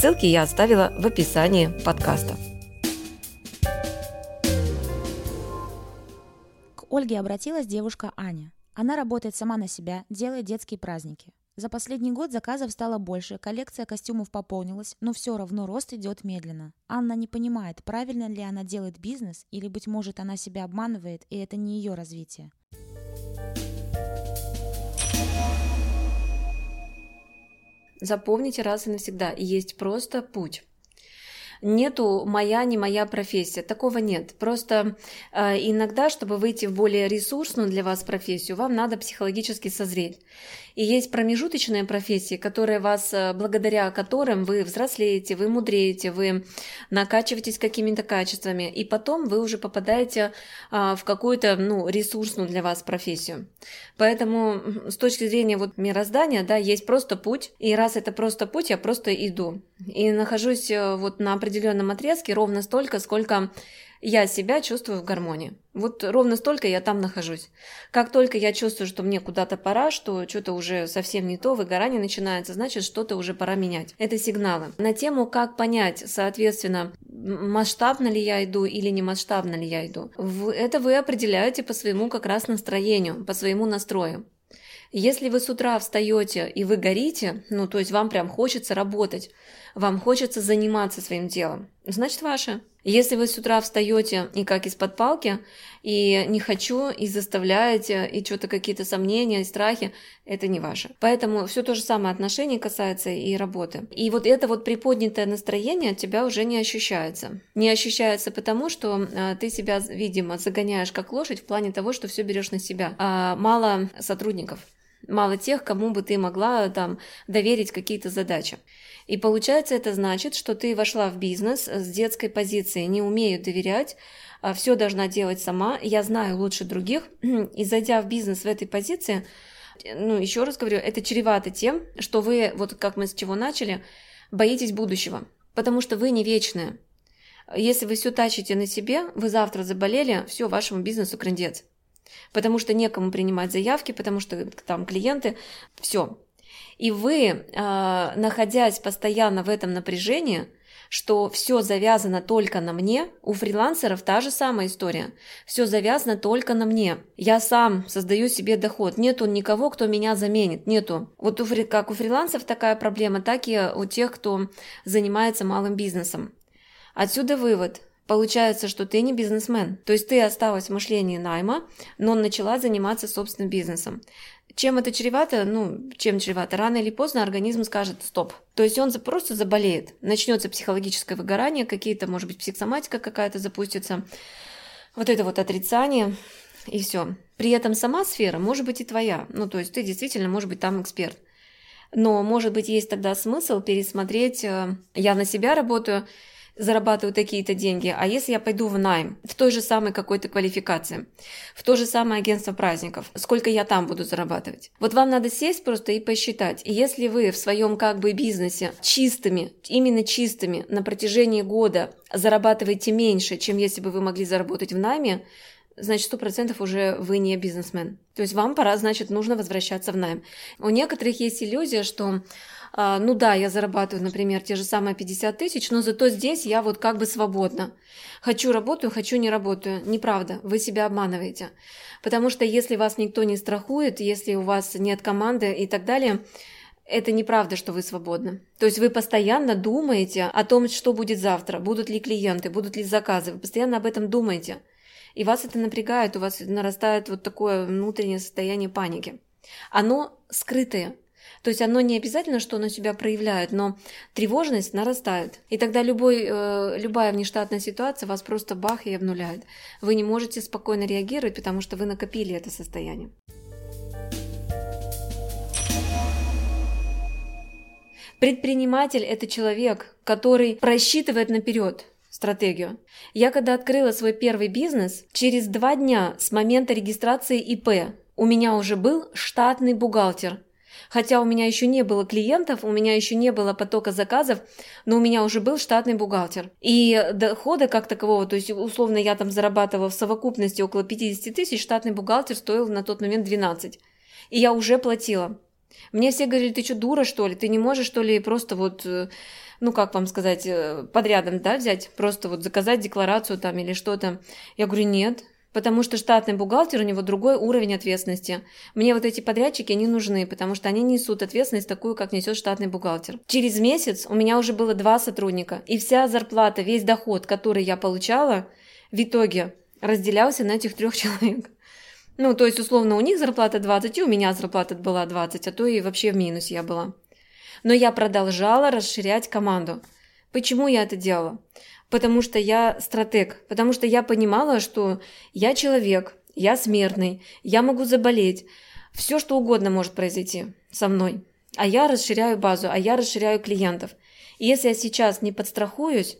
Ссылки я оставила в описании подкаста. К Ольге обратилась девушка Аня. Она работает сама на себя, делает детские праздники. За последний год заказов стало больше, коллекция костюмов пополнилась, но все равно рост идет медленно. Анна не понимает, правильно ли она делает бизнес, или, быть может, она себя обманывает, и это не ее развитие. Запомните раз и навсегда, есть просто путь нету моя, не моя профессия. Такого нет. Просто э, иногда, чтобы выйти в более ресурсную для вас профессию, вам надо психологически созреть. И есть промежуточные профессии, которые вас, э, благодаря которым вы взрослеете, вы мудреете, вы накачиваетесь какими-то качествами, и потом вы уже попадаете а, в какую-то ну, ресурсную для вас профессию. Поэтому с точки зрения вот мироздания, да, есть просто путь, и раз это просто путь, я просто иду. И нахожусь э, вот на определенном отрезке ровно столько, сколько я себя чувствую в гармонии. Вот ровно столько я там нахожусь. Как только я чувствую, что мне куда-то пора, что что-то уже совсем не то, выгорание начинается, значит, что-то уже пора менять. Это сигналы. На тему, как понять, соответственно, масштабно ли я иду или не масштабно ли я иду, это вы определяете по своему как раз настроению, по своему настрою. Если вы с утра встаете и вы горите, ну, то есть вам прям хочется работать, вам хочется заниматься своим делом, значит, ваше. Если вы с утра встаете и как из-под палки, и не хочу, и заставляете, и что-то какие-то сомнения, и страхи, это не ваше. Поэтому все то же самое отношение касается и работы. И вот это вот приподнятое настроение от тебя уже не ощущается. Не ощущается потому, что а, ты себя, видимо, загоняешь как лошадь в плане того, что все берешь на себя. А мало сотрудников мало тех, кому бы ты могла там доверить какие-то задачи. И получается, это значит, что ты вошла в бизнес с детской позиции, не умею доверять, а все должна делать сама, я знаю лучше других, и зайдя в бизнес в этой позиции, ну, еще раз говорю, это чревато тем, что вы, вот как мы с чего начали, боитесь будущего, потому что вы не вечные. Если вы все тащите на себе, вы завтра заболели, все, вашему бизнесу крендец потому что некому принимать заявки, потому что там клиенты, все. И вы, а, находясь постоянно в этом напряжении, что все завязано только на мне, у фрилансеров та же самая история. Все завязано только на мне. Я сам создаю себе доход. Нету никого, кто меня заменит. Нету. Вот у, как у фрилансеров такая проблема, так и у тех, кто занимается малым бизнесом. Отсюда вывод. Получается, что ты не бизнесмен. То есть ты осталась в мышлении найма, но начала заниматься собственным бизнесом. Чем это чревато? Ну, чем чревато? Рано или поздно организм скажет стоп. То есть он просто заболеет. Начнется психологическое выгорание, какие-то, может быть, психосоматика какая-то запустится. Вот это вот отрицание, и все. При этом сама сфера может быть и твоя. Ну, то есть ты действительно, может быть, там эксперт. Но, может быть, есть тогда смысл пересмотреть, э, я на себя работаю, зарабатываю такие-то деньги, а если я пойду в найм, в той же самой какой-то квалификации, в то же самое агентство праздников, сколько я там буду зарабатывать? Вот вам надо сесть просто и посчитать. И если вы в своем как бы бизнесе чистыми, именно чистыми на протяжении года зарабатываете меньше, чем если бы вы могли заработать в найме, значит, сто процентов уже вы не бизнесмен. То есть вам пора, значит, нужно возвращаться в найм. У некоторых есть иллюзия, что ну да, я зарабатываю, например, те же самые 50 тысяч, но зато здесь я вот как бы свободна. Хочу работаю, хочу не работаю. Неправда, вы себя обманываете. Потому что если вас никто не страхует, если у вас нет команды и так далее, это неправда, что вы свободны. То есть вы постоянно думаете о том, что будет завтра, будут ли клиенты, будут ли заказы, вы постоянно об этом думаете. И вас это напрягает, у вас нарастает вот такое внутреннее состояние паники. Оно скрытое, то есть оно не обязательно, что оно себя проявляет, но тревожность нарастает. И тогда любой, э, любая внештатная ситуация вас просто бах и обнуляет. Вы не можете спокойно реагировать, потому что вы накопили это состояние. Предприниматель – это человек, который просчитывает наперед стратегию. Я когда открыла свой первый бизнес, через два дня с момента регистрации ИП у меня уже был штатный бухгалтер. Хотя у меня еще не было клиентов, у меня еще не было потока заказов, но у меня уже был штатный бухгалтер. И дохода как такового, то есть условно я там зарабатывала в совокупности около 50 тысяч, штатный бухгалтер стоил на тот момент 12. И я уже платила. Мне все говорили, ты что, дура, что ли? Ты не можешь, что ли, просто вот, э, ну, как вам сказать, э, подрядом, да, взять, просто вот заказать декларацию там или что-то. Я говорю, нет, потому что штатный бухгалтер, у него другой уровень ответственности. Мне вот эти подрядчики не нужны, потому что они несут ответственность такую, как несет штатный бухгалтер. Через месяц у меня уже было два сотрудника, и вся зарплата, весь доход, который я получала, в итоге разделялся на этих трех человек. Ну, то есть, условно, у них зарплата 20, и у меня зарплата была 20, а то и вообще в минусе я была. Но я продолжала расширять команду. Почему я это делала? Потому что я стратег, потому что я понимала, что я человек, я смертный, я могу заболеть, все что угодно может произойти со мной. А я расширяю базу, а я расширяю клиентов. И если я сейчас не подстрахуюсь,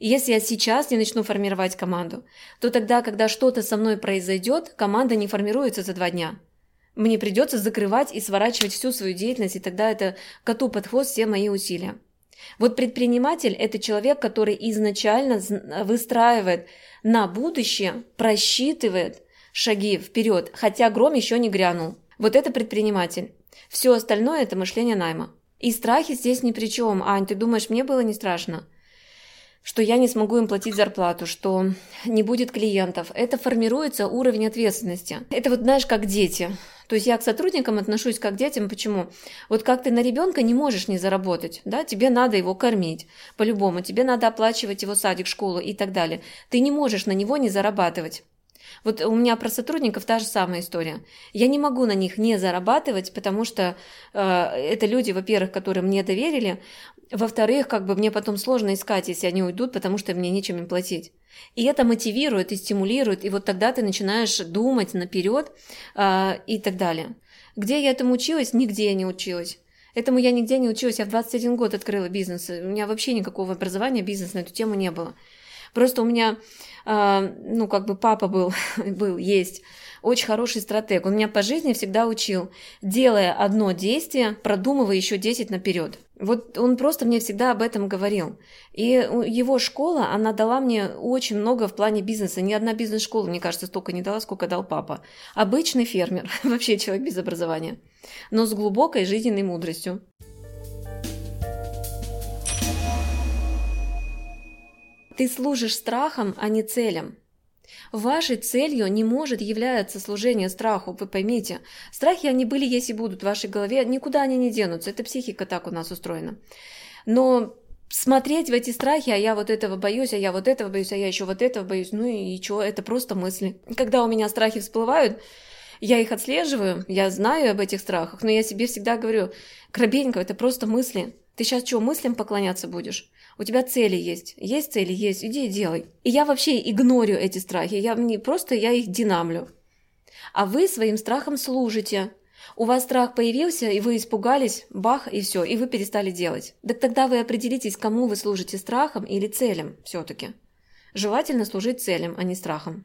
и если я сейчас не начну формировать команду, то тогда, когда что-то со мной произойдет, команда не формируется за два дня. Мне придется закрывать и сворачивать всю свою деятельность, и тогда это коту под хвост все мои усилия. Вот предприниматель – это человек, который изначально выстраивает на будущее, просчитывает шаги вперед, хотя гром еще не грянул. Вот это предприниматель. Все остальное – это мышление найма. И страхи здесь ни при чем. Ань, ты думаешь, мне было не страшно? что я не смогу им платить зарплату, что не будет клиентов. Это формируется уровень ответственности. Это вот знаешь, как дети. То есть я к сотрудникам отношусь как к детям. Почему? Вот как ты на ребенка не можешь не заработать, да? Тебе надо его кормить по-любому, тебе надо оплачивать его садик, школу и так далее. Ты не можешь на него не зарабатывать. Вот у меня про сотрудников та же самая история. Я не могу на них не зарабатывать, потому что э, это люди, во-первых, которые мне доверили, во-вторых, как бы мне потом сложно искать, если они уйдут, потому что мне нечем им платить. И это мотивирует и стимулирует, и вот тогда ты начинаешь думать наперед э, и так далее. Где я этому училась? Нигде я не училась. Этому я нигде не училась. Я в 21 год открыла бизнес. У меня вообще никакого образования бизнес на эту тему не было. Просто у меня, э, ну, как бы папа был, был, есть очень хороший стратег. Он меня по жизни всегда учил, делая одно действие, продумывая еще 10 наперед. Вот он просто мне всегда об этом говорил. И его школа, она дала мне очень много в плане бизнеса. Ни одна бизнес-школа, мне кажется, столько не дала, сколько дал папа. Обычный фермер, вообще человек без образования, но с глубокой жизненной мудростью. Ты служишь страхом, а не целям. Вашей целью не может являться служение страху, вы поймите. Страхи, они были, есть и будут в вашей голове, никуда они не денутся, это психика так у нас устроена. Но смотреть в эти страхи, а я вот этого боюсь, а я вот этого боюсь, а я еще вот этого боюсь, ну и что, это просто мысли. Когда у меня страхи всплывают, я их отслеживаю, я знаю об этих страхах, но я себе всегда говорю, Крабенько, это просто мысли. Ты сейчас что, мыслям поклоняться будешь? У тебя цели есть. Есть цели, есть. Иди и делай. И я вообще игнорю эти страхи. Я не просто я их динамлю. А вы своим страхом служите. У вас страх появился, и вы испугались, бах, и все, и вы перестали делать. Так тогда вы определитесь, кому вы служите страхом или целям все-таки. Желательно служить целям, а не страхом.